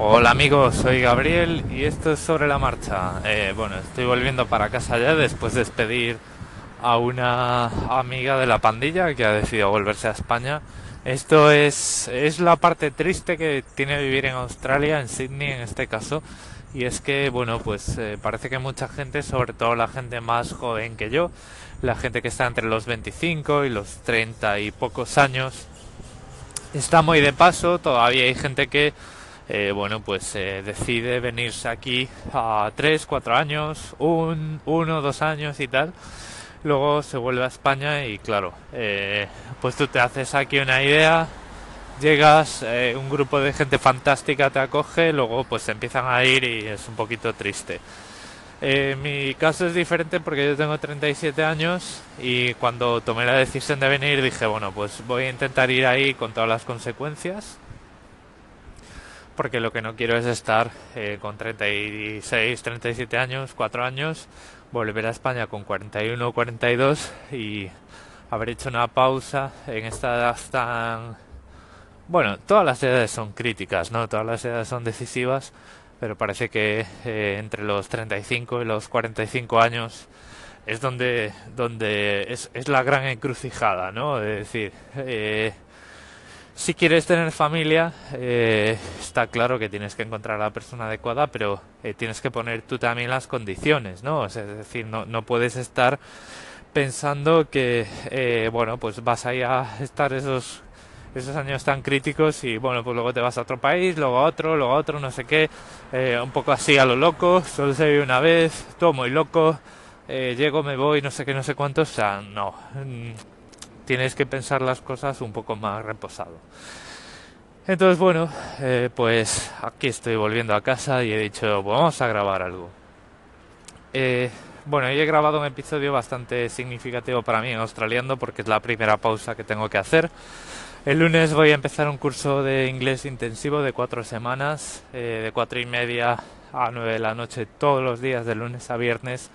Hola amigos, soy Gabriel y esto es sobre la marcha. Eh, bueno, estoy volviendo para casa ya después de despedir a una amiga de la pandilla que ha decidido volverse a España. Esto es, es la parte triste que tiene vivir en Australia, en Sydney en este caso. Y es que, bueno, pues eh, parece que mucha gente, sobre todo la gente más joven que yo, la gente que está entre los 25 y los 30 y pocos años, está muy de paso. Todavía hay gente que eh, bueno, pues eh, decide venirse aquí a 3, 4 años, un, 1, 2 años y tal. Luego se vuelve a España y claro, eh, pues tú te haces aquí una idea, llegas, un grupo de gente fantástica te acoge, luego pues se empiezan a ir y es un poquito triste. mi caso es diferente porque yo tengo 37 años y cuando tomé la decisión de venir dije, bueno, pues voy a intentar ir ahí con todas las consecuencias porque lo que no quiero es estar eh, con 36, 37 años, 4 años, volver a España con 41 o 42 y haber hecho una pausa en esta edad tan... Bueno, todas las edades son críticas, ¿no? Todas las edades son decisivas, pero parece que eh, entre los 35 y los 45 años es donde, donde es, es la gran encrucijada, ¿no? Es decir, eh, si quieres tener familia, eh, está claro que tienes que encontrar a la persona adecuada, pero eh, tienes que poner tú también las condiciones, ¿no? Es decir, no, no puedes estar pensando que, eh, bueno, pues vas a ir a estar esos, esos años tan críticos y, bueno, pues luego te vas a otro país, luego a otro, luego a otro, no sé qué, un poco así a lo loco, solo se vive una vez, todo muy loco, llego, me voy, no sé qué, no sé cuánto, o sea, no mm, tienes que pensar las cosas un poco más reposado. Entonces, bueno, eh, pues aquí estoy volviendo a casa y he dicho, vamos a grabar algo. Eh, bueno, he grabado un episodio bastante significativo para mí en australiano porque es la primera pausa que tengo que hacer. El lunes voy a empezar un curso de inglés intensivo de cuatro semanas, eh, de cuatro y media a nueve de la noche todos los días, de lunes a viernes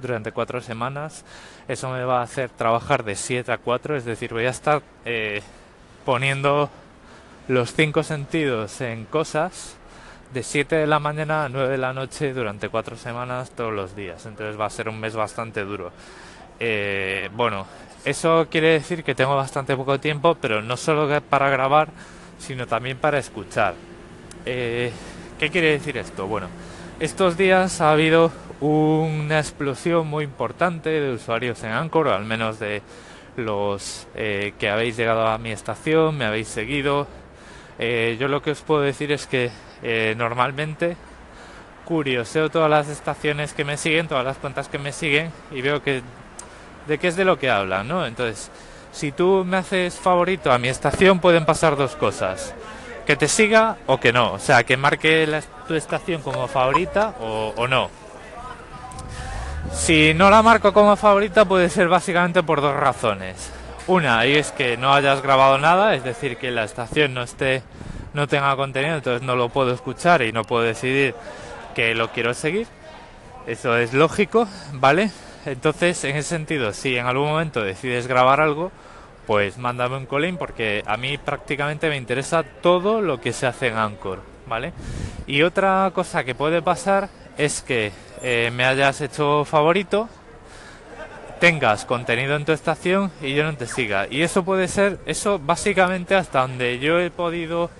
durante cuatro semanas. Eso me va a hacer trabajar de 7 a 4, es decir, voy a estar eh, poniendo los cinco sentidos en cosas de 7 de la mañana a 9 de la noche durante cuatro semanas todos los días. Entonces va a ser un mes bastante duro. Eh, bueno, eso quiere decir que tengo bastante poco tiempo, pero no solo para grabar, sino también para escuchar. Eh, ¿Qué quiere decir esto? Bueno, estos días ha habido una explosión muy importante de usuarios en Anchor, al menos de los eh, que habéis llegado a mi estación, me habéis seguido. Eh, yo lo que os puedo decir es que eh, normalmente curioseo todas las estaciones que me siguen, todas las cuentas que me siguen y veo que de qué es de lo que hablan, ¿no? Entonces, si tú me haces favorito a mi estación pueden pasar dos cosas que te siga o que no. O sea, que marque tu estación como favorita o, no. Si no la marco como favorita puede ser básicamente por dos razones. Una, y es que no hayas grabado nada, es decir, que la estación no esté no tenga contenido, entonces no lo puedo escuchar y no puedo decidir que lo quiero seguir. Eso es lógico, ¿vale? Entonces, en ese sentido, si en algún momento decides grabar algo, pues mándame un colín porque a mí prácticamente me interesa todo lo que se hace en Anchor, ¿vale? Y otra cosa que puede pasar es que eh, me hayas hecho favorito, tengas contenido en tu estación y yo no te siga. Y eso puede ser, eso básicamente hasta donde yo he podido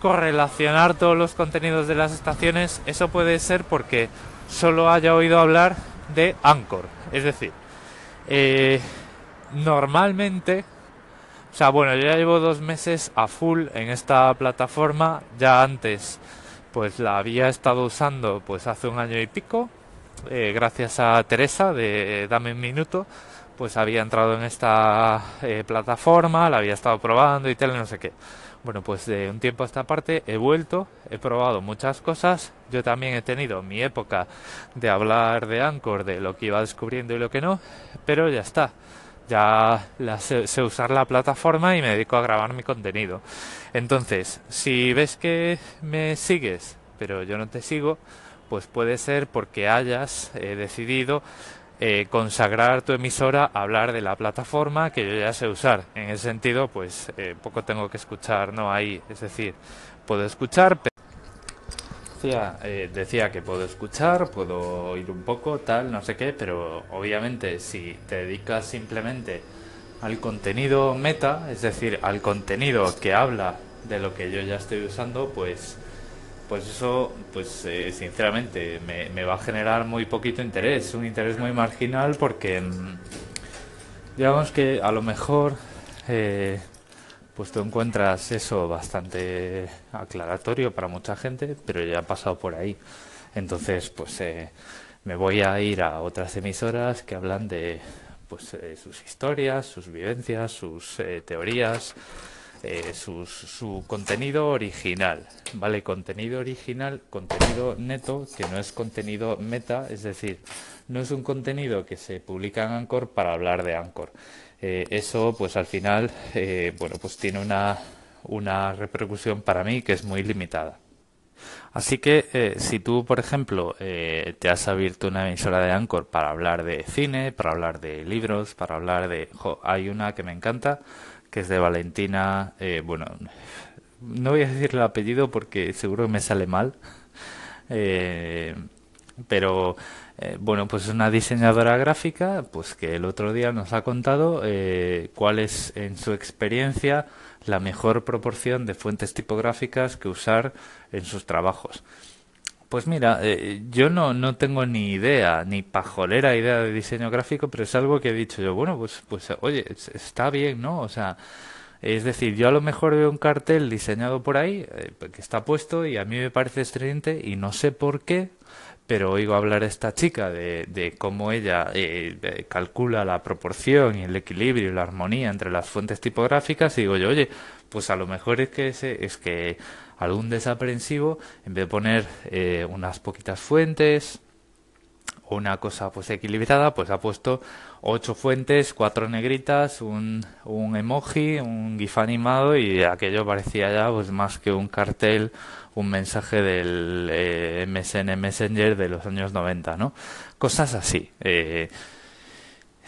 correlacionar todos los contenidos de las estaciones, eso puede ser porque solo haya oído hablar de Anchor. Es decir, eh, normalmente o sea, bueno, yo ya llevo dos meses a full en esta plataforma. Ya antes, pues la había estado usando pues hace un año y pico. Eh, gracias a Teresa de Dame un Minuto, pues había entrado en esta eh, plataforma, la había estado probando y tal, no sé qué. Bueno, pues de un tiempo a esta parte he vuelto, he probado muchas cosas. Yo también he tenido mi época de hablar de Anchor, de lo que iba descubriendo y lo que no, pero ya está ya sé, usar la plataforma y me dedico a grabar mi contenido. Entonces, si ves que me sigues, pero yo no te sigo, pues puede ser porque hayas eh, decidido eh, consagrar tu emisora a hablar de la plataforma que yo ya sé usar. En ese sentido, pues eh, poco tengo que escuchar, no ahí. Es decir, puedo escuchar. decía, eh, decía que puedo escuchar, puedo oír un poco, tal, no sé qué, pero obviamente si te dedicas simplemente al contenido meta, es decir, al contenido que habla de lo que yo ya estoy usando, pues, pues eso, pues eh, sinceramente me, va a generar muy poquito interés, un interés muy marginal porque, mm, digamos que a lo mejor, eh, pues tú encuentras eso bastante aclaratorio para mucha gente, pero ya ha pasado por ahí. Entonces, pues eh, me voy a ir a otras emisoras que hablan de pues sus historias, sus vivencias, sus teorías, eh, su, contenido original, ¿vale? Contenido original, contenido neto, que no es contenido meta, es decir, no es un contenido que se publica en Anchor para hablar de Anchor. Eh, eso, pues al final, eh, bueno, pues tiene una, una repercusión para mí que es muy limitada. Así que si tú, por ejemplo, te has abierto una emisora de Anchor para hablar de cine, para hablar de libros, para hablar de... hay una que me encanta, que es de Valentina, eh, bueno, no voy a decir el apellido porque seguro que me sale mal, eh, pero eh, bueno, pues es una diseñadora gráfica, pues que el otro día nos ha contado cuál es en su experiencia la mejor proporción de fuentes tipográficas que usar en sus trabajos. Pues mira, eh, yo no, no tengo ni idea, ni pajolera idea de diseño gráfico, pero es algo que he dicho yo, bueno, pues, pues oye, está bien, ¿no? O sea, es decir, yo a lo mejor veo un cartel diseñado por ahí, eh, que está puesto y a mí me parece excelente y no sé por qué, pero oigo hablar a esta chica de, de cómo ella eh, calcula la proporción y el equilibrio y la armonía entre las fuentes tipográficas y digo yo, oye, pues a lo mejor es que, ese, es que algún desaprensivo, en vez de poner eh, unas poquitas fuentes o una cosa pues equilibrada, pues ha puesto ocho fuentes, cuatro negritas, un, un emoji, un gif animado y aquello parecía ya pues más que un cartel, un mensaje del eh, MSN Messenger de los años 90, ¿no? Cosas así. Eh,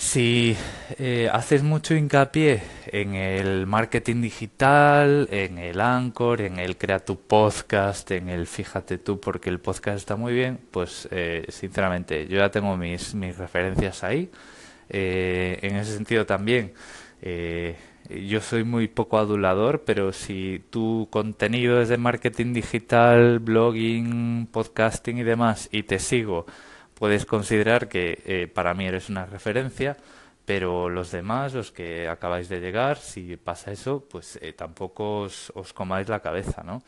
si eh, haces mucho hincapié en el marketing digital, en el Anchor, en el crea tu podcast, en el fíjate tú porque el podcast está muy bien, pues eh, sinceramente yo ya tengo mis, mis referencias ahí. Eh, en ese sentido también yo soy muy poco adulador, pero si tu contenido es de marketing digital, blogging, podcasting y demás y te sigo puedes considerar que eh, para mí eres una referencia, pero los demás, los que acabáis de llegar, si pasa eso, pues eh, tampoco os, comáis la cabeza, ¿no?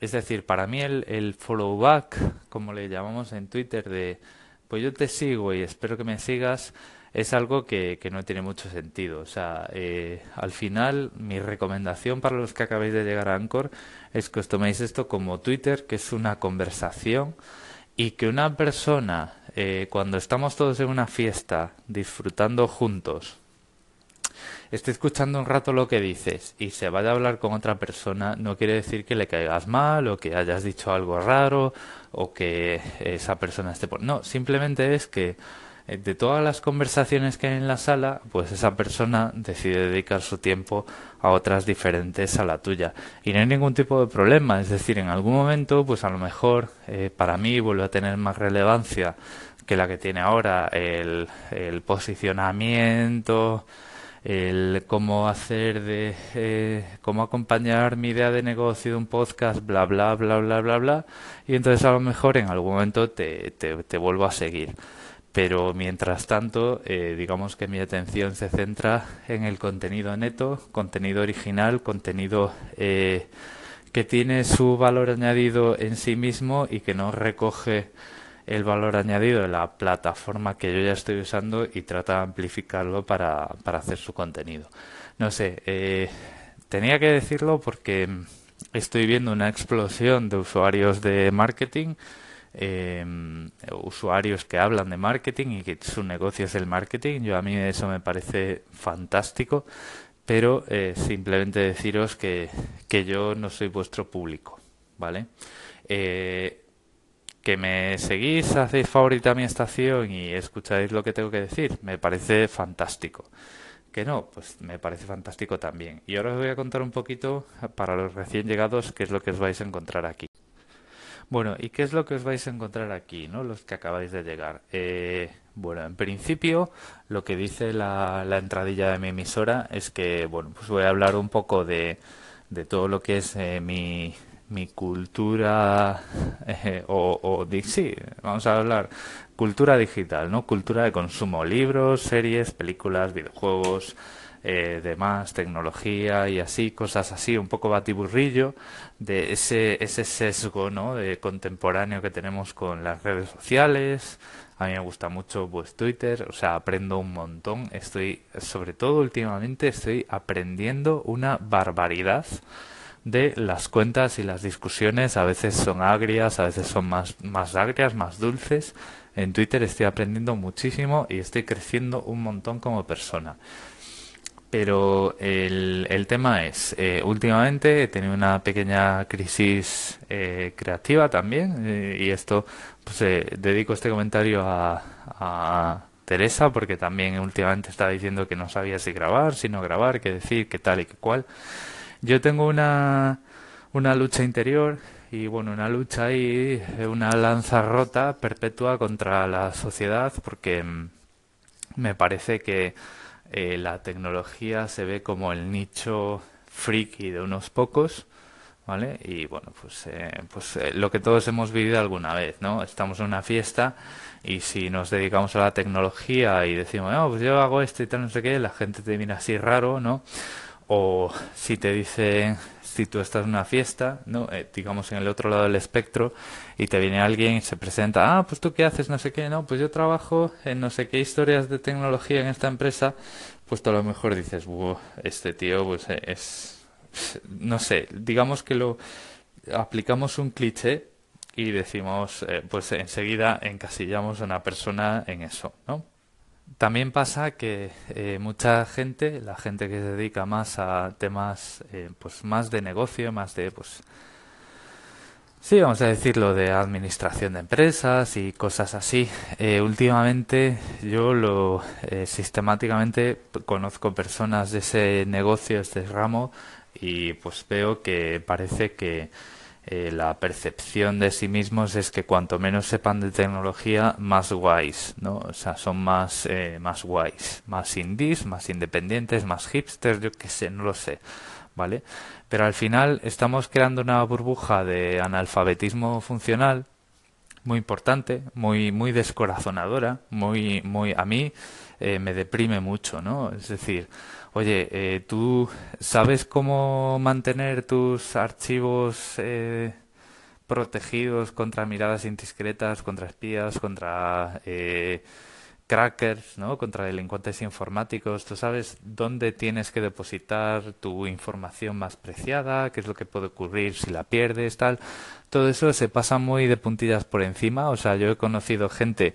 Es decir, para mí el, el follow back, como le llamamos en Twitter, de pues yo te sigo y espero que me sigas, es algo que, que no tiene mucho sentido. O sea, eh, al final, mi recomendación para los que acabáis de llegar a Anchor es que os toméis esto como Twitter, que es una conversación y que una persona, eh, cuando estamos todos en una fiesta, disfrutando juntos, esté escuchando un rato lo que dices y se vaya a hablar con otra persona, no quiere decir que le caigas mal o que hayas dicho algo raro o que esa persona esté por... No, simplemente es que de todas las conversaciones que hay en la sala, pues esa persona decide dedicar su tiempo a otras diferentes a la tuya. Y no hay ningún tipo de problema, es decir, en algún momento, pues a lo mejor eh, para mí vuelve a tener más relevancia que la que tiene ahora el, el posicionamiento, el cómo hacer de eh, cómo acompañar mi idea de negocio de un podcast bla bla bla bla bla bla. Y entonces a lo mejor en algún momento te, te, te vuelvo a seguir pero mientras tanto, eh, digamos que mi atención se centra en el contenido neto, contenido original, contenido eh, que tiene su valor añadido en sí mismo y que no recoge el valor añadido de la plataforma que yo ya estoy usando y trata de amplificarlo para, para hacer su contenido. No sé, eh, tenía que decirlo porque estoy viendo una explosión de usuarios de marketing eh, usuarios que hablan de marketing y que su negocio es el marketing. Yo a mí eso me parece fantástico, pero eh, simplemente deciros que, que, yo no soy vuestro público, ¿vale? Eh, que me seguís, hacéis favorita mi estación y escucháis lo que tengo que decir, me parece fantástico. Que no, pues me parece fantástico también. Y ahora os voy a contar un poquito para los recién llegados qué es lo que os vais a encontrar aquí. Bueno, ¿y qué es lo que os vais a encontrar aquí, no? Los que acabáis de llegar. Eh, bueno, en principio, lo que dice la, la, entradilla de mi emisora es que, bueno, pues voy a hablar un poco de, de todo lo que es eh, mi, mi cultura, eh, o, o sí, vamos a hablar cultura digital, ¿no? Cultura de consumo, libros, series, películas, videojuegos, eh, demás, tecnología y así, cosas así, un poco batiburrillo de ese, ese sesgo ¿no? de contemporáneo que tenemos con las redes sociales. A mí me gusta mucho pues Twitter, o sea, aprendo un montón. Estoy, sobre todo últimamente, estoy aprendiendo una barbaridad de las cuentas y las discusiones. A veces son agrias, a veces son más, más agrias, más dulces. En Twitter estoy aprendiendo muchísimo y estoy creciendo un montón como persona. Pero el, tema es, eh, últimamente he tenido una pequeña crisis eh, creativa también eh, y esto, pues dedico este comentario a, Teresa porque también últimamente estaba diciendo que no sabía si grabar, si no grabar, qué decir, qué tal y qué cual. Yo tengo una, una lucha interior y bueno, una lucha ahí, una lanza rota perpetua contra la sociedad porque mm, me parece que eh, la tecnología se ve como el nicho friki de unos pocos, ¿vale? Y bueno, pues, eh, pues eh, lo que todos hemos vivido alguna vez, ¿no? Estamos en una fiesta y si nos dedicamos a la tecnología y decimos, no, pues yo hago esto y tal, no sé qué, la gente te mira así raro, ¿no? O si te dicen, si tú estás en una fiesta, ¿no? Eh, digamos en el otro lado del espectro, y te viene alguien y se presenta, ah, pues tú qué haces, no sé qué, no, pues yo trabajo en no sé qué historias de tecnología en esta empresa, pues tú a lo mejor dices, este tío, pues eh, es, no sé, digamos que lo aplicamos un cliché y decimos, eh, pues enseguida encasillamos a una persona en eso, ¿no? También pasa que eh, mucha gente, la gente que se dedica más a temas, eh, pues más de negocio, más de, pues, sí, vamos a decirlo, de administración de empresas y cosas así. Eh, últimamente yo lo sistemáticamente conozco personas de ese negocio, de este ramo, y pues veo que parece que eh, la percepción de sí mismos es que cuanto menos sepan de tecnología, más guays, ¿no? O sea, son más, eh, más guays, más indies, más independientes, más hipsters, yo qué sé, no lo sé, ¿vale? Pero al final estamos creando una burbuja de analfabetismo funcional muy importante, muy, muy descorazonadora, muy, muy, a mí eh, me deprime mucho, ¿no? Es decir, Oye, eh, ¿tú sabes cómo mantener tus archivos eh, protegidos contra miradas indiscretas, contra espías, contra eh, crackers, ¿no? contra delincuentes informáticos? ¿Tú sabes dónde tienes que depositar tu información más preciada? ¿Qué es lo que puede ocurrir si la pierdes? Tal. Todo eso se pasa muy de puntillas por encima. O sea, yo he conocido gente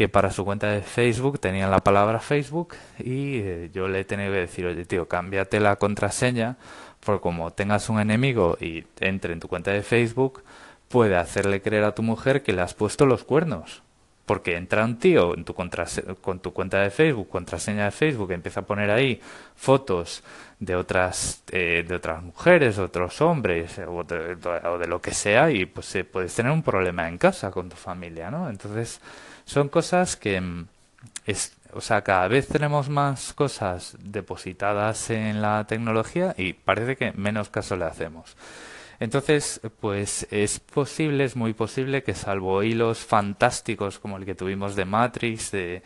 que para su cuenta de Facebook tenían la palabra Facebook y eh, yo le he tenido que decir, oye tío, cámbiate la contraseña, porque como tengas un enemigo y entre en tu cuenta de Facebook, puede hacerle creer a tu mujer que le has puesto los cuernos. Porque entra un tío en tu con tu cuenta de Facebook, contraseña de Facebook, empieza a poner ahí fotos de otras eh, de otras mujeres, otros hombres o de, o de, lo que sea y pues eh, puedes tener un problema en casa con tu familia, ¿no? Entonces son cosas que, mm, es, o sea, cada vez tenemos más cosas depositadas en la tecnología y parece que menos caso le hacemos. Entonces, pues es posible, es muy posible que salvo hilos fantásticos como el que tuvimos de Matrix, de,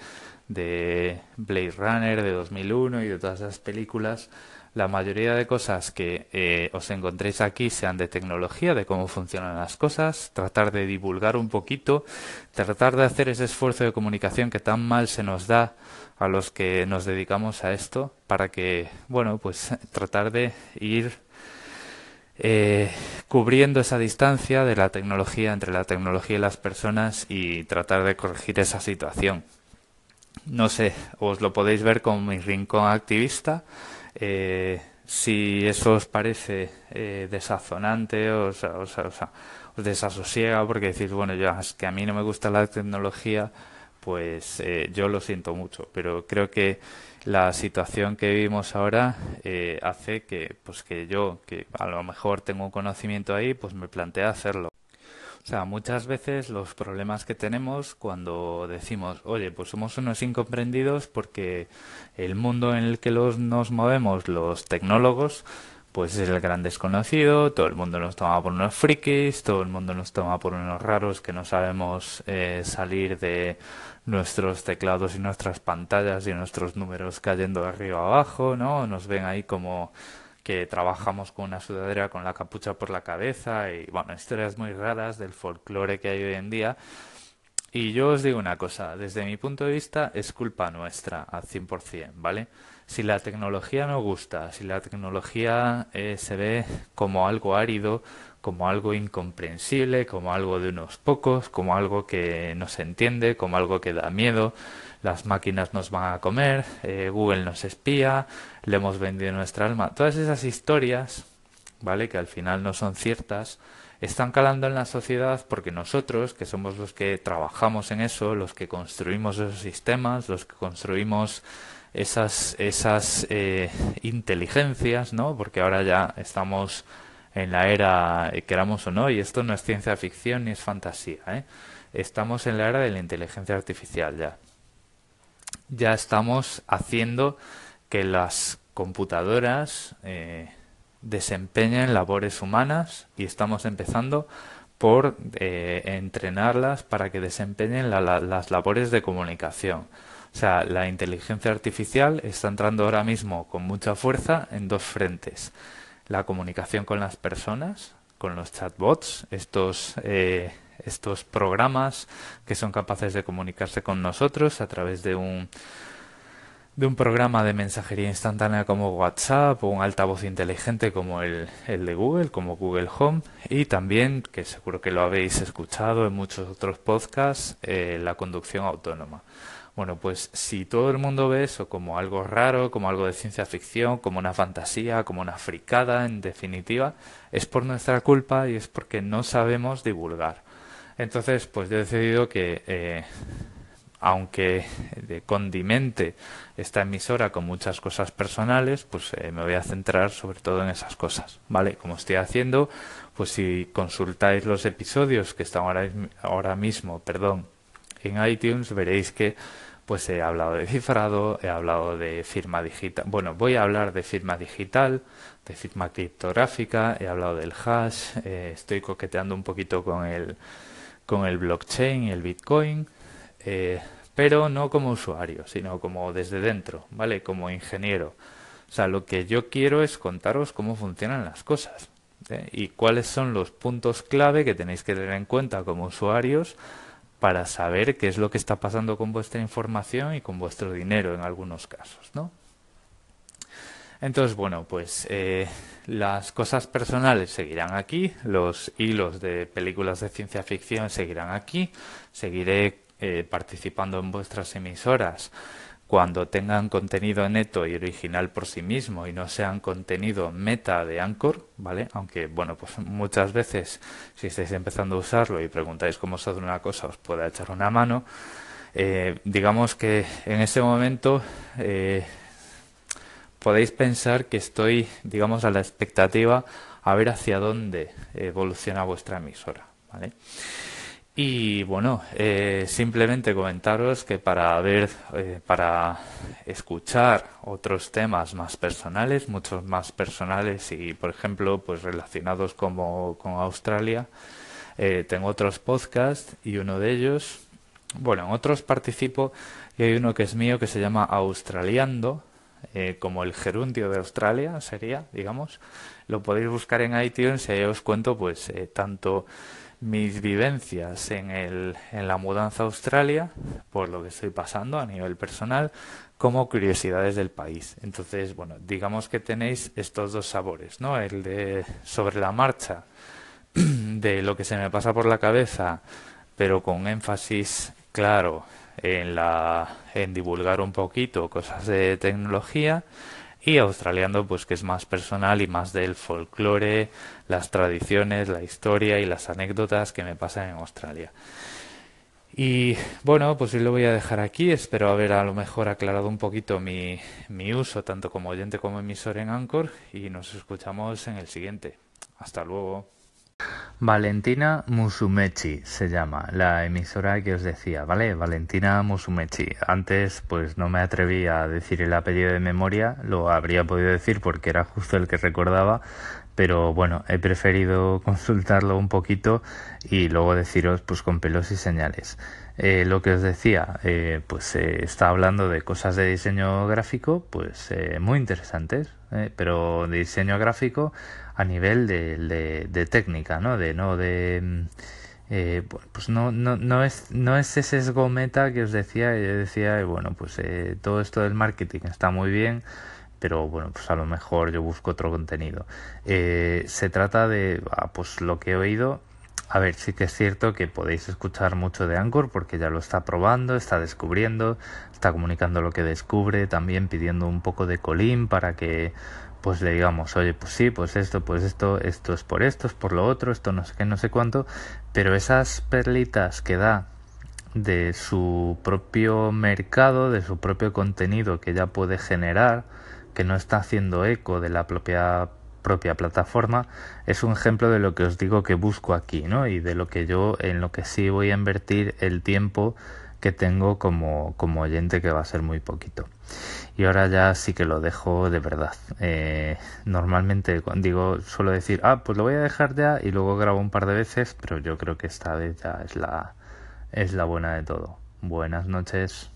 de Blade Runner, de 2001 y de todas esas películas, la mayoría de cosas que eh, os encontréis aquí sean de tecnología, de cómo funcionan las cosas, tratar de divulgar un poquito, tratar de hacer ese esfuerzo de comunicación que tan mal se nos da a los que nos dedicamos a esto, para que, bueno, pues tratar de ir eh, cubriendo esa distancia de la tecnología entre la tecnología y las personas y tratar de corregir esa situación. No sé, os lo podéis ver con mi rincón activista eh, si eso os parece eh, desazonante o, os desasosiega porque decís, bueno, ya es que a mí no me gusta la tecnología, pues eh, yo lo siento mucho, pero creo que la situación que vivimos ahora eh, hace que, pues que yo, que a lo mejor tengo un conocimiento ahí, pues me plantee hacerlo. O sea, muchas veces los problemas que tenemos cuando decimos, oye, pues somos unos incomprendidos porque el mundo en el que los, nos movemos los tecnólogos, pues es el gran desconocido, todo el mundo nos toma por unos frikis, todo el mundo nos toma por unos raros que no sabemos eh, salir de nuestros teclados y nuestras pantallas y nuestros números cayendo de arriba abajo, ¿no? Nos ven ahí como que trabajamos con una sudadera con la capucha por la cabeza y bueno, historias muy raras del folclore que hay hoy en día. Y yo os digo una cosa, desde mi punto de vista es culpa nuestra al 100%, ¿vale? Si la tecnología no gusta, si la tecnología eh, se ve como algo árido, como algo incomprensible, como algo de unos pocos, como algo que no se entiende, como algo que da miedo, las máquinas nos van a comer, eh, Google nos espía, le hemos vendido nuestra alma. Todas esas historias, ¿vale? Que al final no son ciertas, están calando en la sociedad porque nosotros, que somos los que trabajamos en eso, los que construimos esos sistemas, los que construimos esas, esas eh, inteligencias, ¿no? Porque ahora ya estamos en la era, eh, queramos o no, y esto no es ciencia ficción ni es fantasía, ¿eh? estamos en la era de la inteligencia artificial ya. Ya estamos haciendo que las computadoras eh, desempeñen labores humanas y estamos empezando por eh, entrenarlas para que desempeñen las labores de comunicación. O sea, la inteligencia artificial está entrando ahora mismo con mucha fuerza en dos frentes la comunicación con las personas, con los chatbots, estos, eh, estos programas que son capaces de comunicarse con nosotros a través de un, de un programa de mensajería instantánea como WhatsApp o un altavoz inteligente como el, el, de Google, como Google Home, y también, que seguro que lo habéis escuchado en muchos otros podcasts, eh, la conducción autónoma. Bueno, pues si todo el mundo ve eso como algo raro, como algo de ciencia ficción, como una fantasía, como una fricada, en definitiva, es por nuestra culpa y es porque no sabemos divulgar. Entonces, pues yo he decidido que, eh, aunque condimente esta emisora con muchas cosas personales, pues eh, me voy a centrar sobre todo en esas cosas, ¿vale? Como estoy haciendo, pues si consultáis los episodios que están ahora, ahora mismo, perdón, en iTunes, veréis que pues he hablado de cifrado, he hablado de firma digital. Bueno, voy a hablar de firma digital, de firma criptográfica, he hablado del hash, eh, estoy coqueteando un poquito con el, con el blockchain y el bitcoin, eh, pero no como usuario, sino como desde dentro, ¿vale? Como ingeniero. O sea, lo que yo quiero es contaros cómo funcionan las cosas ¿eh? y cuáles son los puntos clave que tenéis que tener en cuenta como usuarios para saber qué es lo que está pasando con vuestra información y con vuestro dinero en algunos casos, ¿no? Entonces, bueno, pues eh, las cosas personales seguirán aquí, los hilos de películas de ciencia ficción seguirán aquí, seguiré eh, participando en vuestras emisoras cuando tengan contenido neto y original por sí mismo y no sean contenido meta de Anchor, ¿vale? Aunque, bueno, pues muchas veces si estáis empezando a usarlo y preguntáis cómo se hace una cosa, os pueda echar una mano. Eh, digamos que en ese momento eh, podéis pensar que estoy, digamos, a la expectativa a ver hacia dónde evoluciona vuestra emisora, ¿vale? Y bueno, eh, simplemente comentaros que para ver, eh, para escuchar otros temas más personales, muchos más personales y, por ejemplo, pues relacionados como con Australia, eh, tengo otros podcasts y uno de ellos, bueno, en otros participo y hay uno que es mío que se llama Australiando, como el gerundio de Australia sería, digamos. Lo podéis buscar en iTunes y ahí os cuento, pues, tanto mis vivencias en, el, en la mudanza a Australia, por lo que estoy pasando a nivel personal, como curiosidades del país. Entonces, bueno, digamos que tenéis estos dos sabores, ¿no? El de sobre la marcha, de lo que se me pasa por la cabeza, pero con énfasis claro en, la, en divulgar un poquito cosas de tecnología y australiano pues que es más personal y más del folclore, las tradiciones, la historia y las anécdotas que me pasan en Australia. Y bueno, pues lo voy a dejar aquí. Espero haber a lo mejor aclarado un poquito mi, mi uso, tanto como oyente como emisor en Anchor. Y nos escuchamos en el siguiente. Hasta luego. Valentina Musumechi se llama la emisora que os decía, ¿vale? Valentina Musumechi. Antes pues no me atreví a decir el apellido de memoria, lo habría podido decir porque era justo el que recordaba, pero bueno, he preferido consultarlo un poquito y luego deciros pues con pelos y señales. Eh, lo que os decía, eh, pues eh, está hablando de cosas de diseño gráfico, pues muy interesantes, pero de diseño gráfico a nivel de, técnica, ¿no? De no de mm, pues no, no, no es no es ese esgometa que os decía, yo decía, bueno, pues todo esto del marketing está muy bien, pero bueno, pues a lo mejor yo busco otro contenido. se trata de, ah, pues lo que he oído a ver, sí que es cierto que podéis escuchar mucho de Anchor porque ya lo está probando, está descubriendo, está comunicando lo que descubre, también pidiendo un poco de colín para que pues le digamos, oye, pues sí, pues esto, pues esto, esto es por esto, es por lo otro, esto no sé qué, no sé cuánto, pero esas perlitas que da de su propio mercado, de su propio contenido que ya puede generar, que no está haciendo eco de la propia propia plataforma es un ejemplo de lo que os digo que busco aquí, ¿no? Y de lo que yo, en lo que sí voy a invertir el tiempo que tengo como, como oyente, que va a ser muy poquito. Y ahora ya sí que lo dejo de verdad. Eh, normalmente digo, suelo decir, ah, pues lo voy a dejar ya y luego grabo un par de veces, pero yo creo que esta vez ya es la, es la buena de todo. Buenas noches.